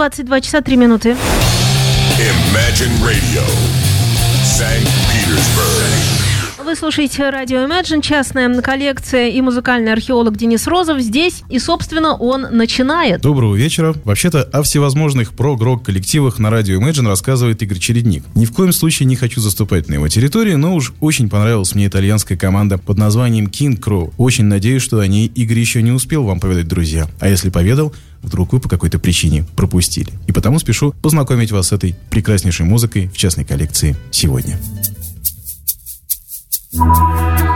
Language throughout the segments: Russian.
22 часа 3 минуты. Imagine Radio, St. Petersburg. Вы слушаете радио Imagine, частная коллекция и музыкальный археолог Денис Розов здесь, и, собственно, он начинает. Доброго вечера. Вообще-то о всевозможных про-грок коллективах на радио Imagine рассказывает Игорь Чередник. Ни в коем случае не хочу заступать на его территории, но уж очень понравилась мне итальянская команда под названием King Crow. Очень надеюсь, что о ней Игорь еще не успел вам поведать, друзья. А если поведал, вдруг вы по какой-то причине пропустили. И потому спешу познакомить вас с этой прекраснейшей музыкой в частной коллекции сегодня. Once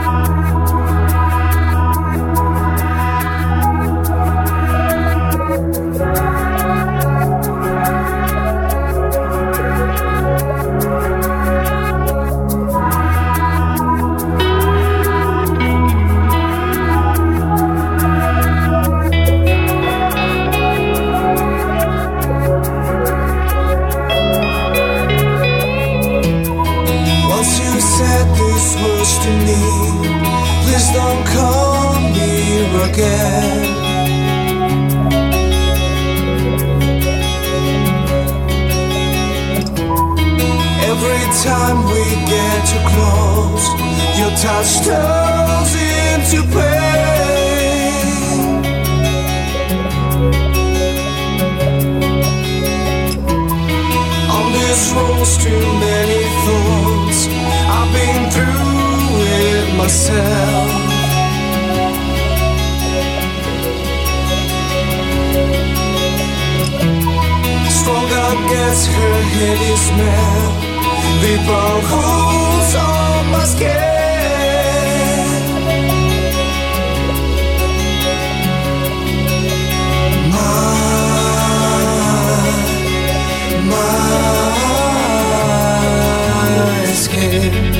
gets her heady smell. The burn holes on my skin. My skin.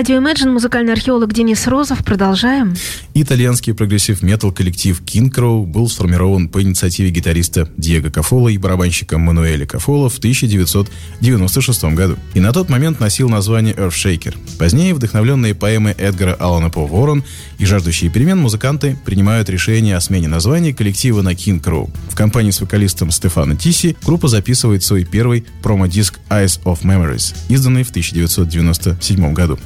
Радио Imagine, музыкальный археолог Денис Розов. Продолжаем. Итальянский прогрессив метал коллектив Kingcrow был сформирован по инициативе гитариста Диего Кафола и барабанщика Мануэля Кафола в 1996 году. И на тот момент носил название Earthshaker. Позднее, вдохновленные поэмой Эдгара Алана По Ворон и жаждущие перемен, музыканты принимают решение о смене названия коллектива на Kingcrow. В компании с вокалистом Стефано Тиси группа записывает свой первый промо-диск Eyes of Memories, изданный в 1997 году.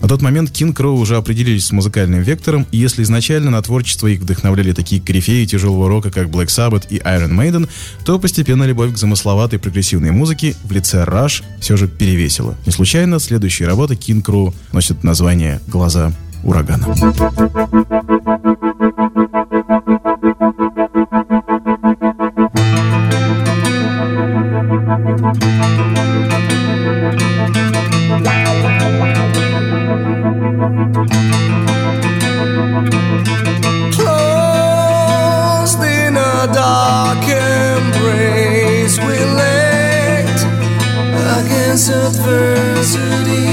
На тот момент King Crow уже определились с музыкальным вектором, и если изначально на творчество их вдохновляли такие корифеи тяжелого рока, как Black Sabbath и Iron Maiden, то постепенно любовь к замысловатой прогрессивной музыке в лице Rush все же перевесила. Не случайно следующие работы King Crow носят название «Глаза урагана». Closed adversity.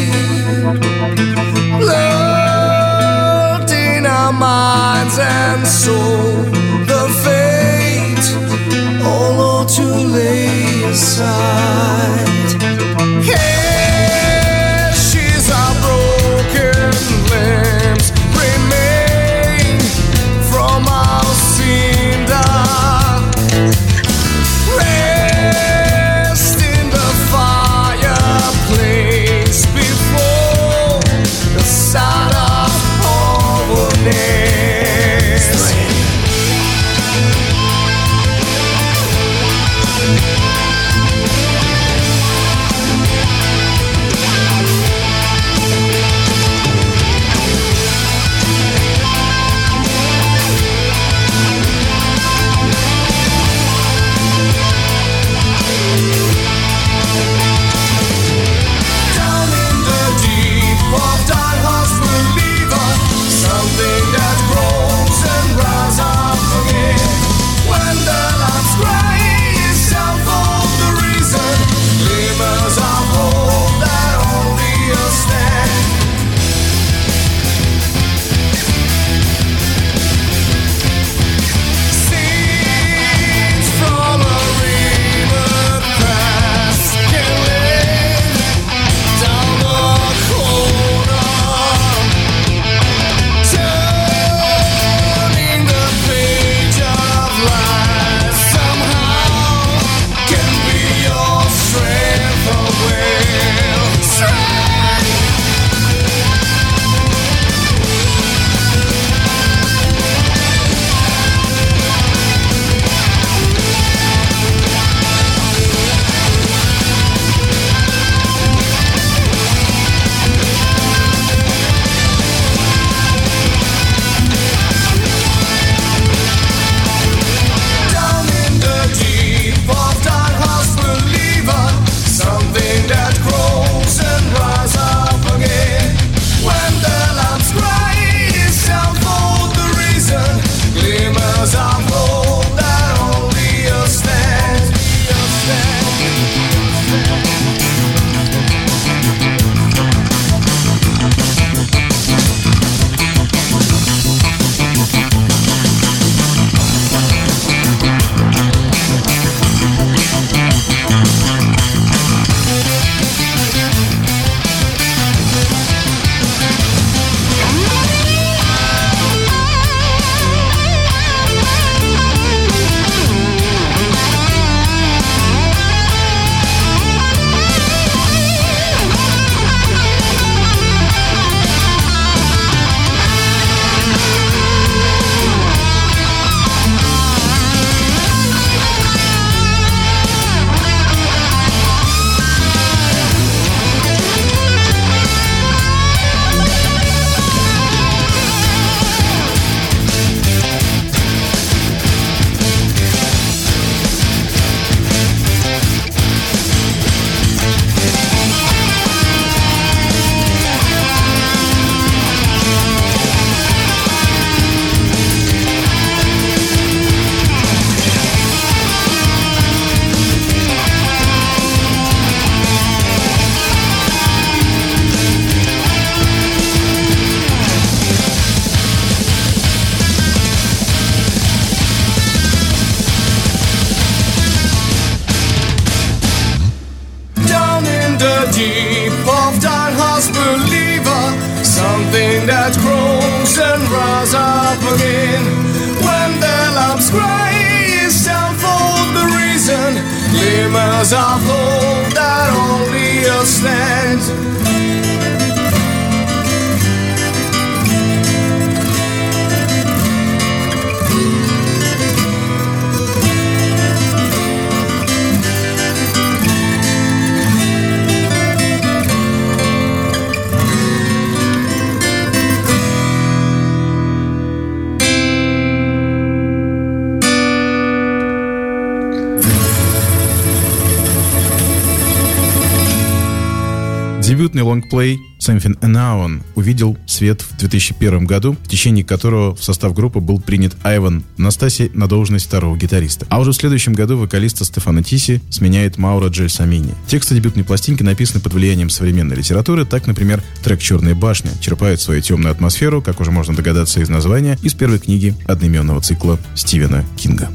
Дебютный лонгплей Something Unknown увидел свет в 2001 году, в течение которого в состав группы был принят Айван Настаси на должность второго гитариста. А уже в следующем году вокалиста Стефана Тиси сменяет Маура Джельсамини. Тексты дебютной пластинки написаны под влиянием современной литературы. Так, например, трек «Черная башня» черпает свою темную атмосферу, как уже можно догадаться из названия, из первой книги одноименного цикла Стивена Кинга.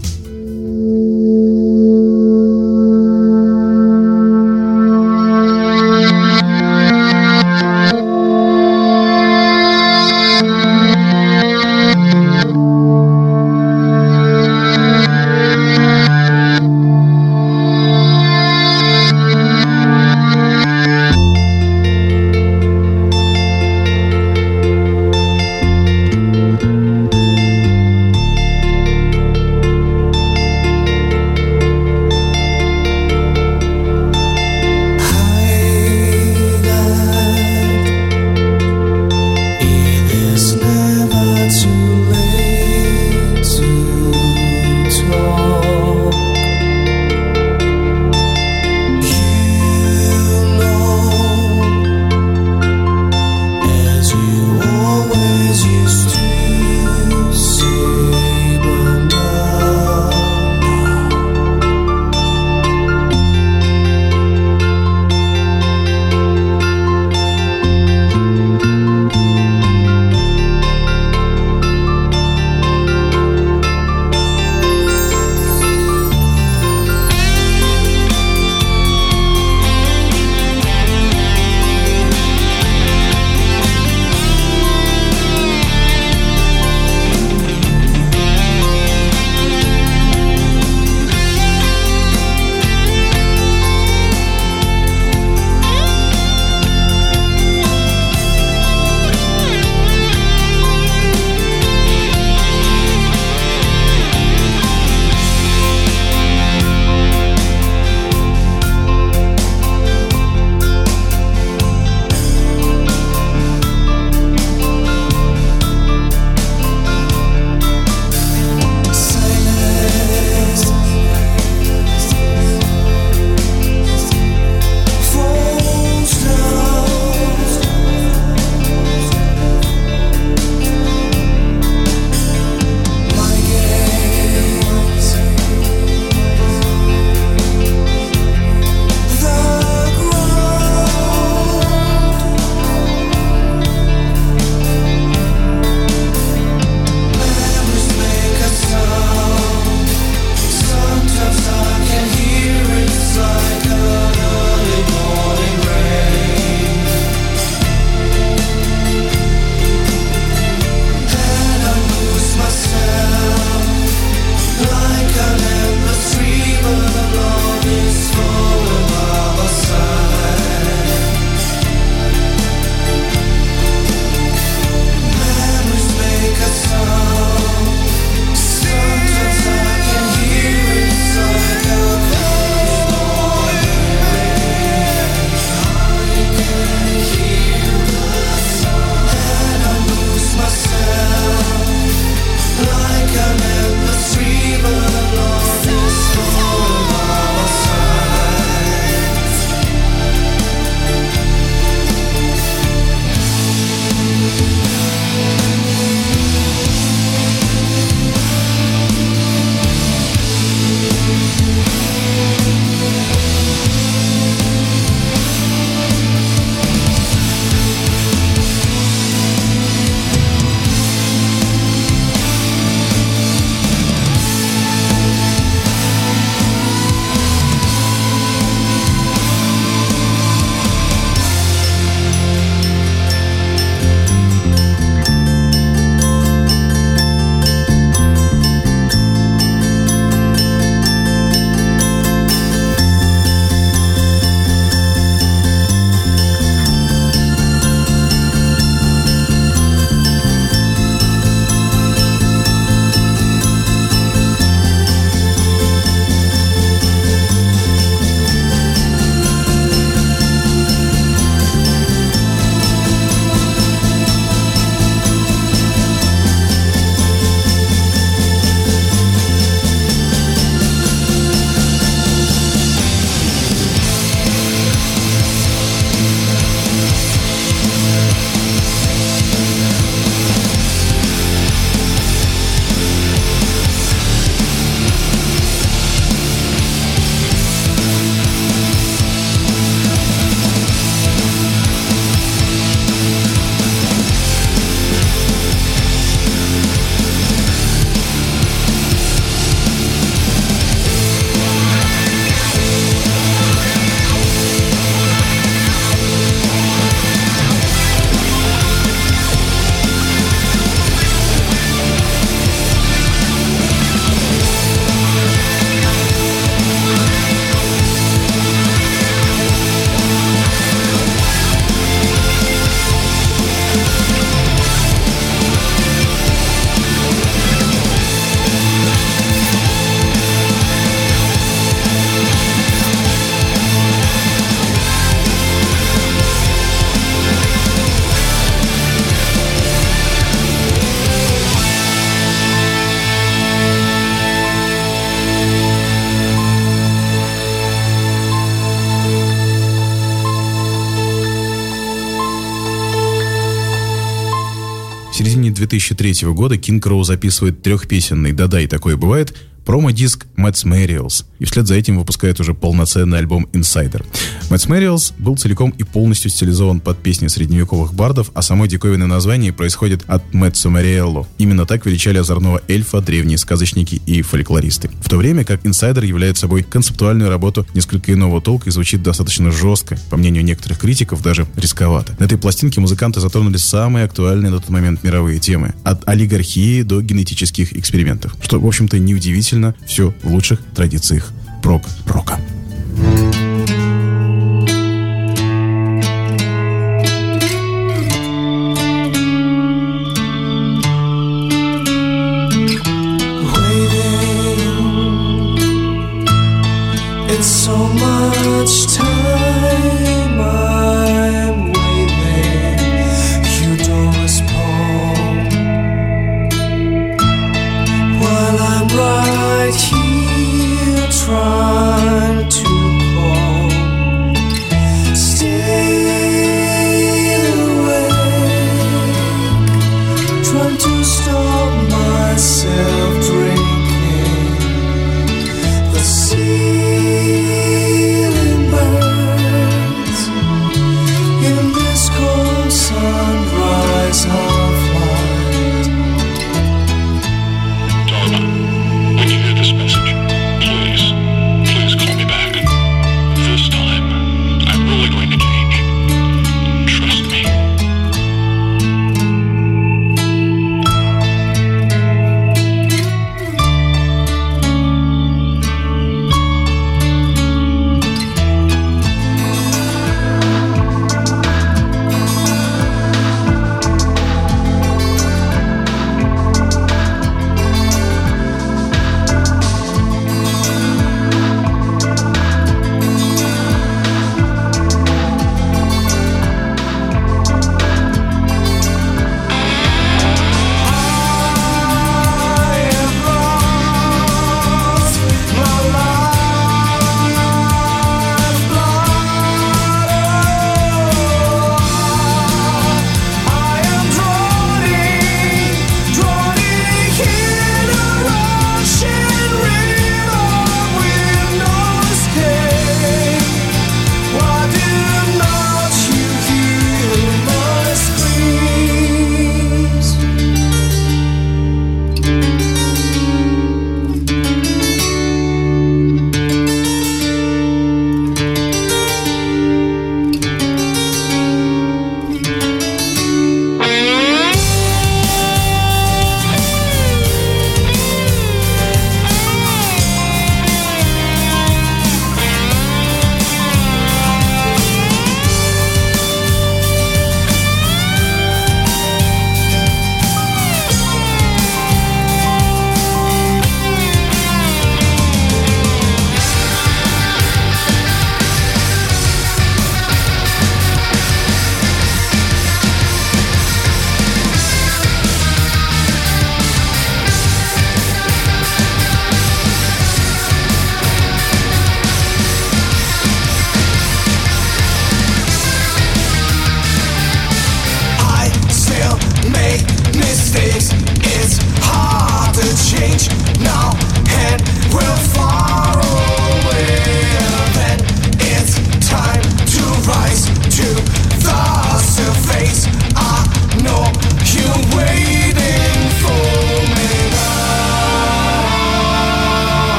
2003 года King Crow записывает трехпесенный «Да-да, и такое бывает» промо-диск Мэтс Мэриэлс, и вслед за этим выпускает уже полноценный альбом Insider. Мэтс Мэриэлс был целиком и полностью стилизован под песни средневековых бардов, а само диковинное название происходит от Мэтсо Мэриэлло. Именно так величали озорного эльфа древние сказочники и фольклористы. В то время как Insider является собой концептуальную работу несколько иного толка и звучит достаточно жестко, по мнению некоторых критиков, даже рисковато. На этой пластинке музыканты затронули самые актуальные на тот момент мировые темы. От олигархии до генетических экспериментов. Что, в общем-то, неудивительно все в лучших традициях прок-рока. It's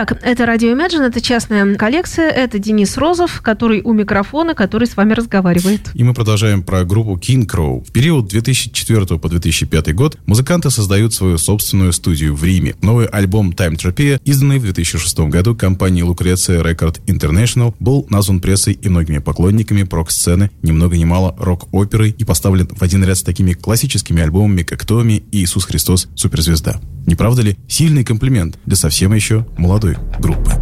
Итак, это радио Imagine, это частная коллекция, это Денис Розов, который у микрофона, который с вами разговаривает. И мы продолжаем про группу King Crow. В период 2004 по 2005 год музыканты создают свою собственную студию в Риме. Новый альбом Time Tropia, изданный в 2006 году компанией Lucretia Record International, был назван прессой и многими поклонниками прок-сцены ни много ни мало рок-оперой и поставлен в один ряд с такими классическими альбомами, как Томми и Иисус Христос Суперзвезда. Не правда ли? Сильный комплимент для совсем еще молодой группы.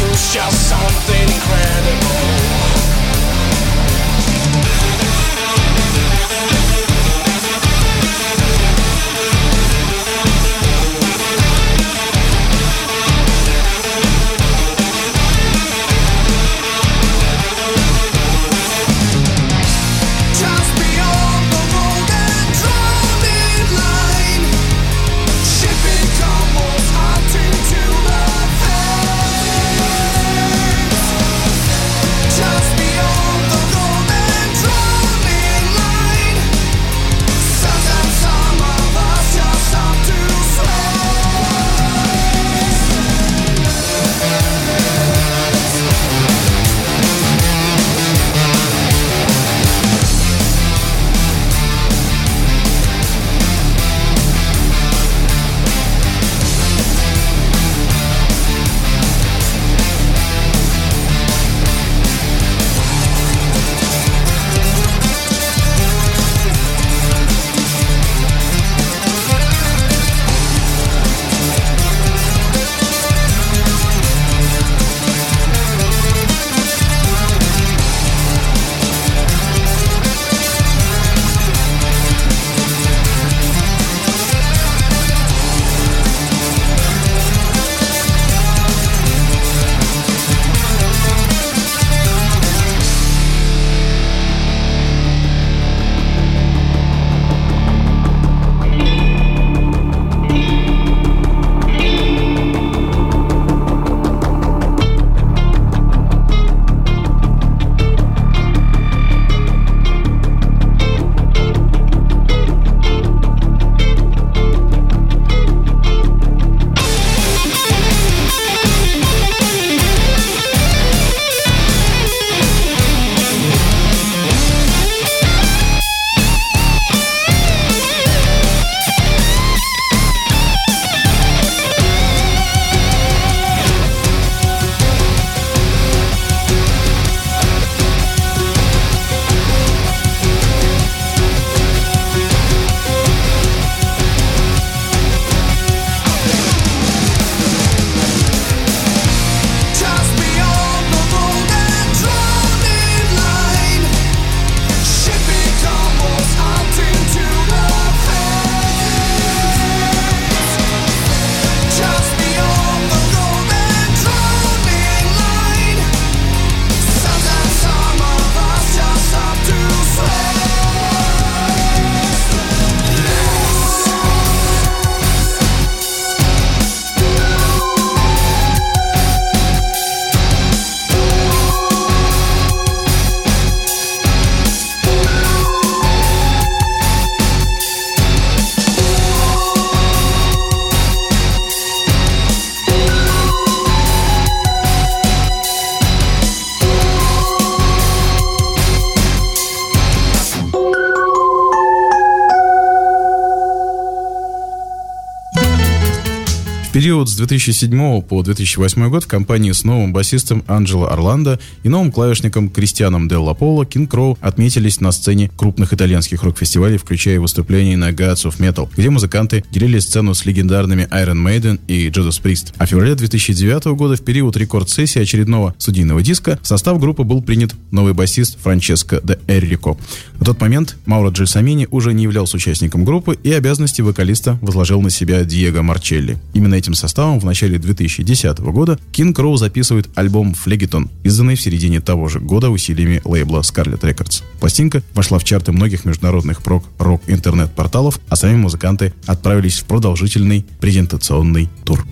you shall something период с 2007 по 2008 год в компании с новым басистом Анджело Орландо и новым клавишником Кристианом Делла Пола Kingcrow отметились на сцене крупных итальянских рок-фестивалей, включая выступления на Gods of Metal, где музыканты делили сцену с легендарными Iron Maiden и Judas Priest. А в феврале 2009 года, в период рекорд-сессии очередного студийного диска, в состав группы был принят новый басист Франческо де Эррико. На тот момент Мауро Джельсамини уже не являлся участником группы и обязанности вокалиста возложил на себя Диего Марчелли. Именно этим составом в начале 2010 года Kingcrow записывает альбом «Флегетон», изданный в середине того же года усилиями лейбла Scarlet Records. Пластинка вошла в чарты многих международных прог-рок интернет-порталов, а сами музыканты отправились в продолжительный презентационный тур.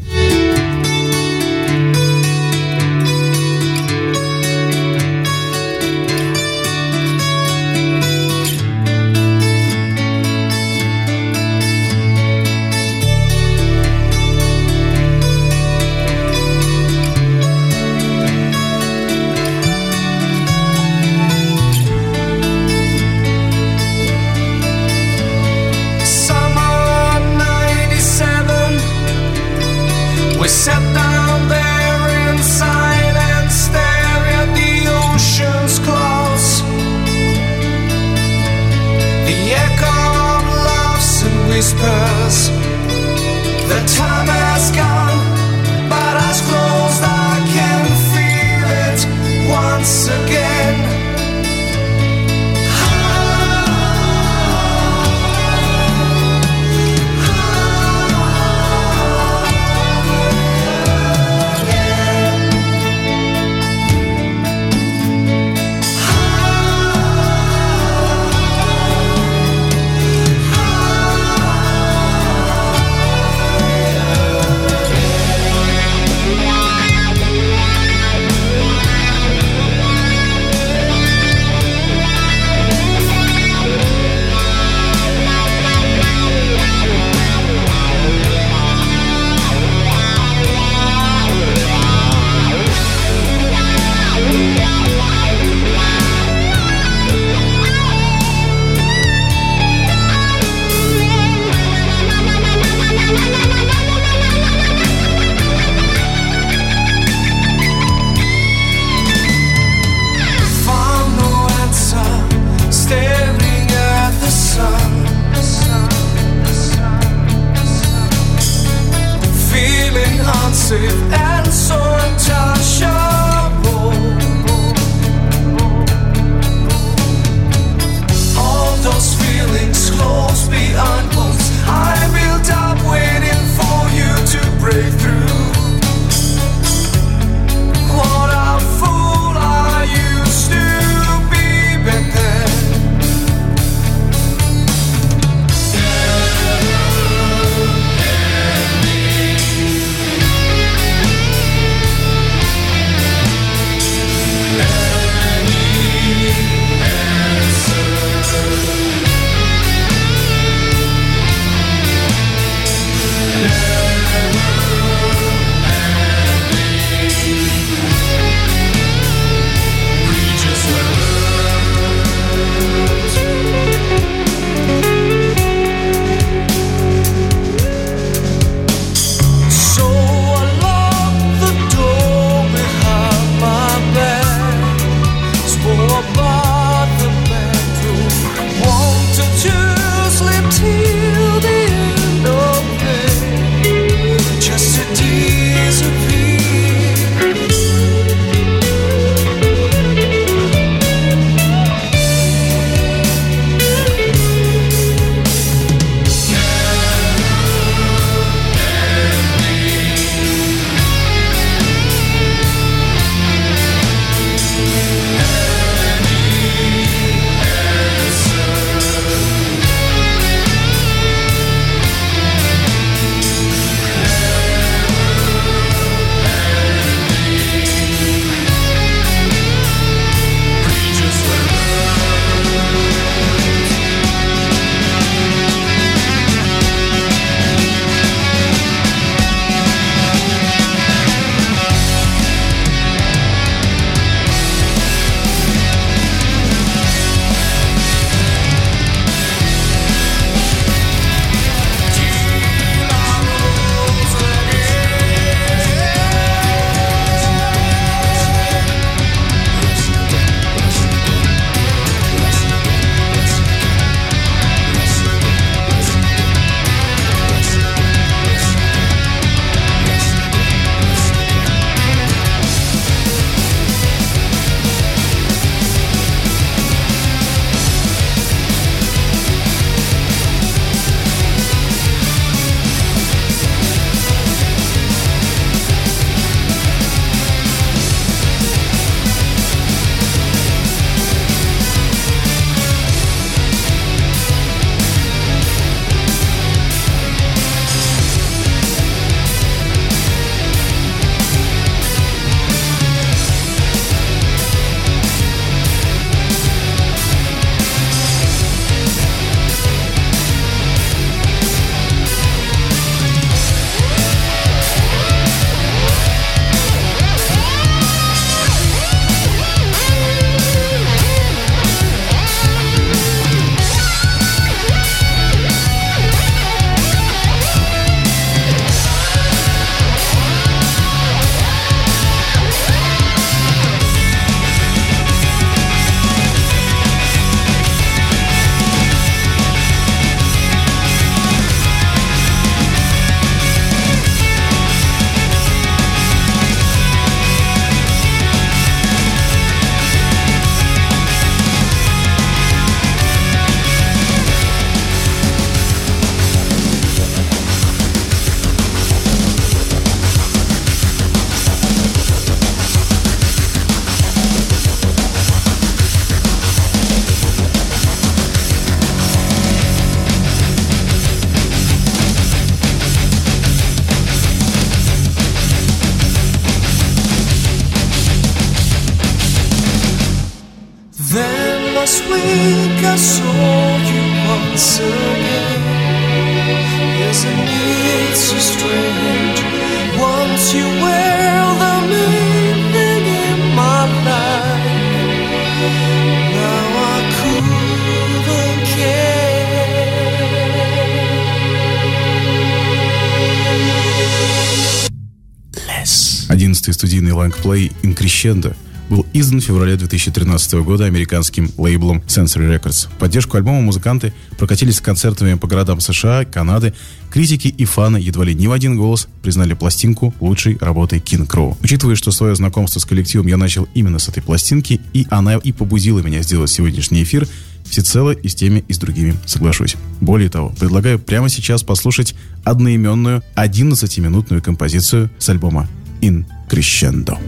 Студийный лонгплей «Increscendo» был издан в феврале 2013 года американским лейблом Sensory Records. В поддержку альбома музыканты прокатились с концертами по городам США, Канады. Критики и фаны едва ли не в один голос признали пластинку лучшей работой King Crow. Учитывая, что свое знакомство с коллективом я начал именно с этой пластинки, и она и побудила меня сделать сегодняшний эфир, всецело и с теми, и с другими соглашусь. Более того, предлагаю прямо сейчас послушать одноименную 11-минутную композицию с альбома In Crescendo.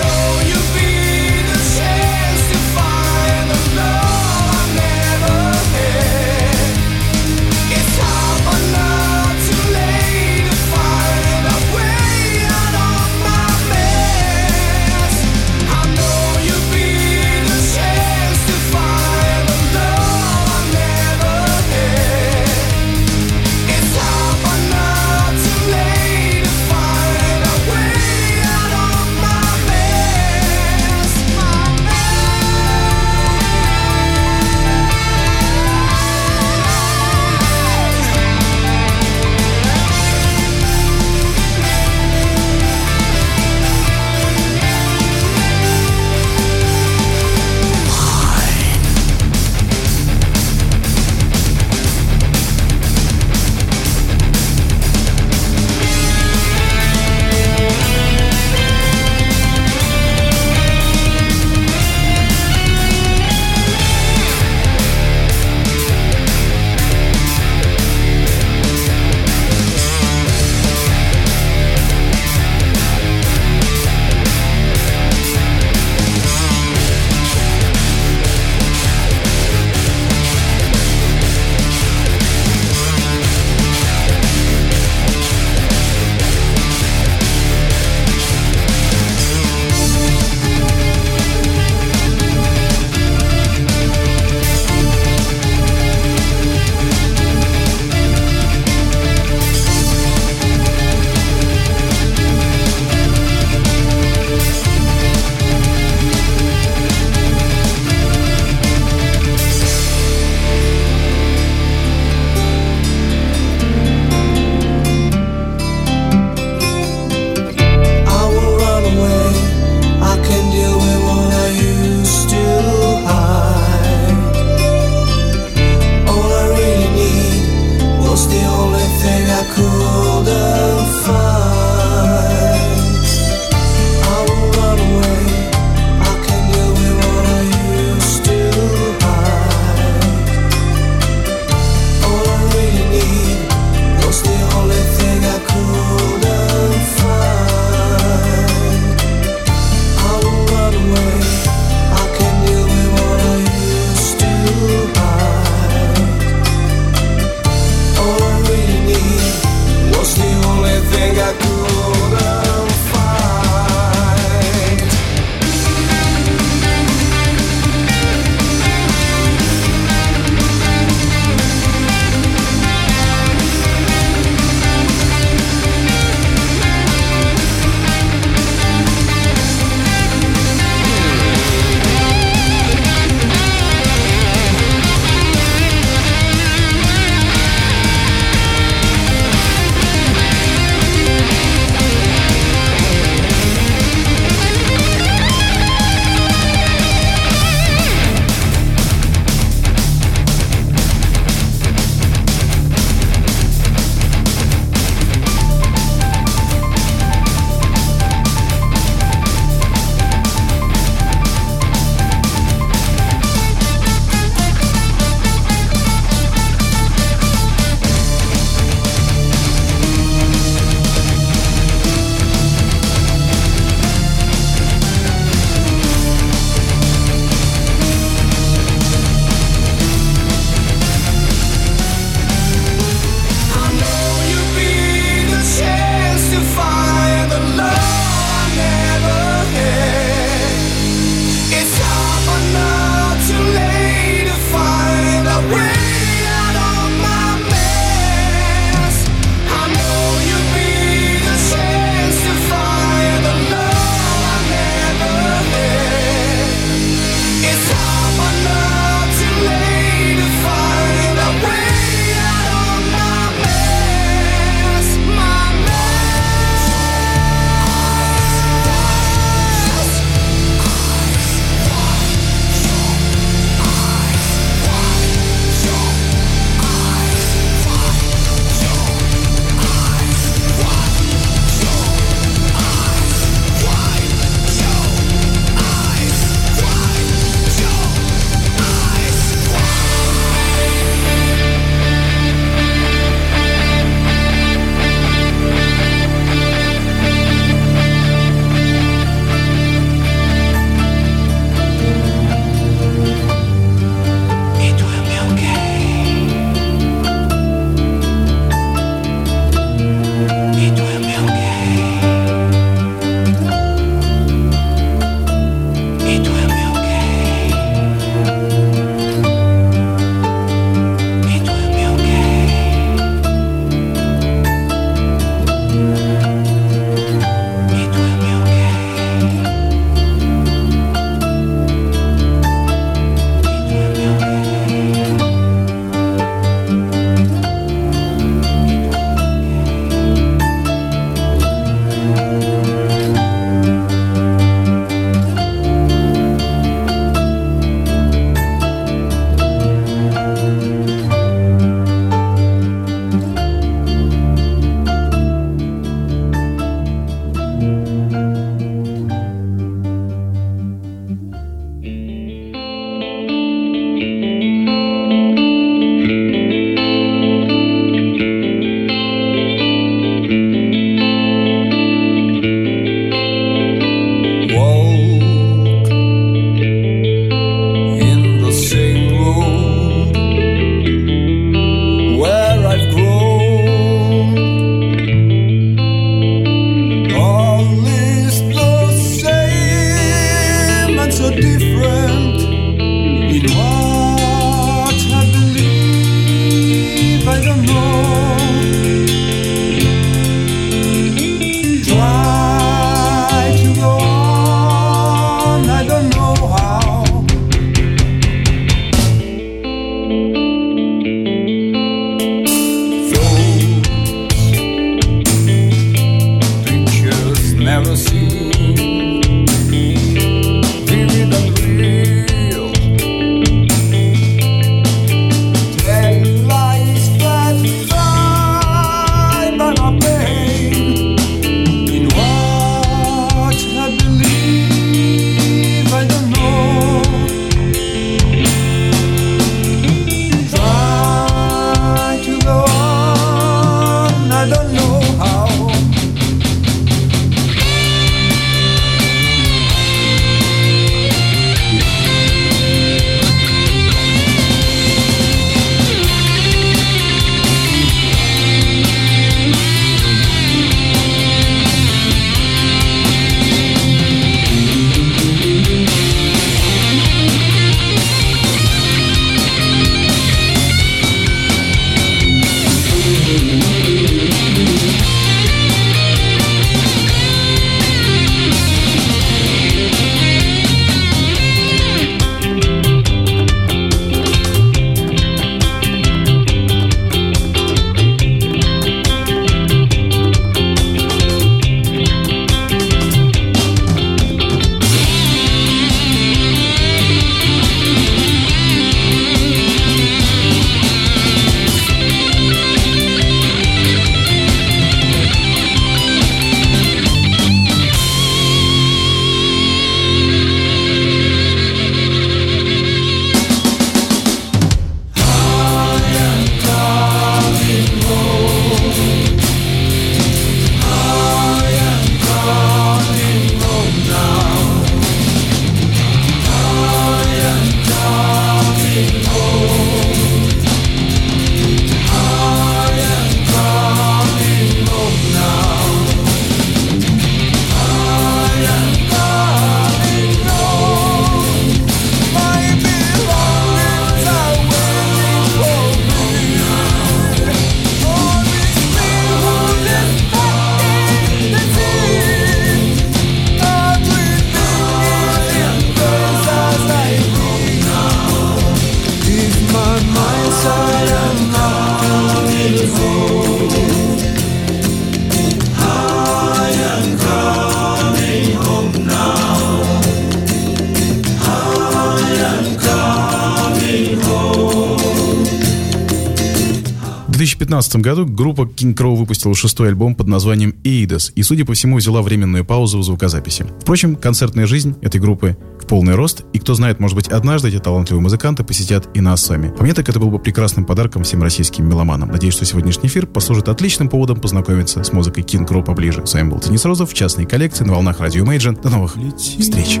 2015 году группа King Crow выпустила шестой альбом под названием «Eidos» и, судя по всему, взяла временную паузу в звукозаписи. Впрочем, концертная жизнь этой группы в полный рост, и кто знает, может быть, однажды эти талантливые музыканты посетят и нас с вами. По мне так это был бы прекрасным подарком всем российским меломанам. Надеюсь, что сегодняшний эфир послужит отличным поводом познакомиться с музыкой King Crow поближе. С вами был Денис Розов в частной коллекции на волнах Радио Imagine. До новых встреч!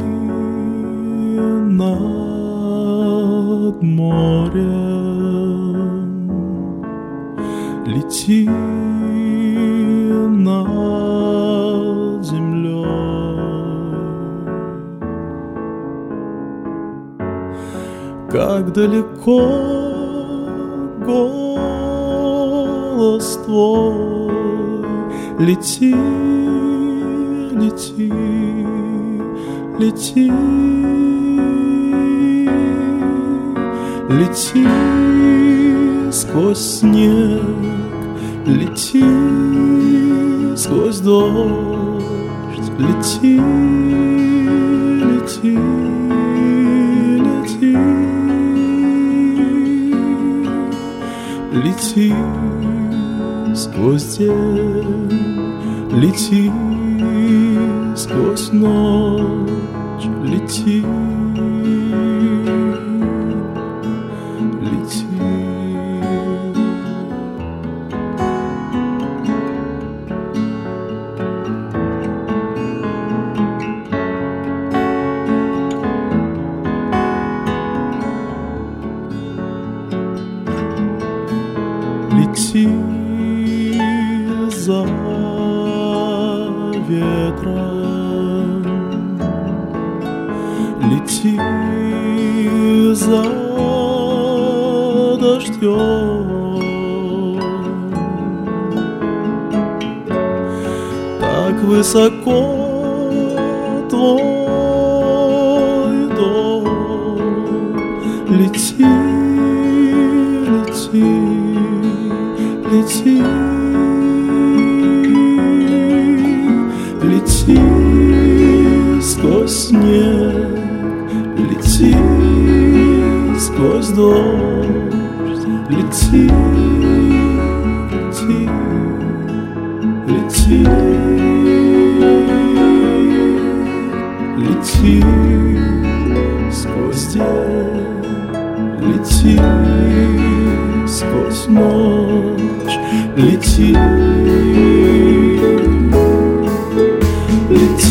над морем, лети над землей. Как далеко голос твой, лети, лети, лети. Лети сквозь снег, лети сквозь дождь, лети, лети, лети, лети сквозь день, лети сквозь ночь, лети.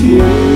Лети.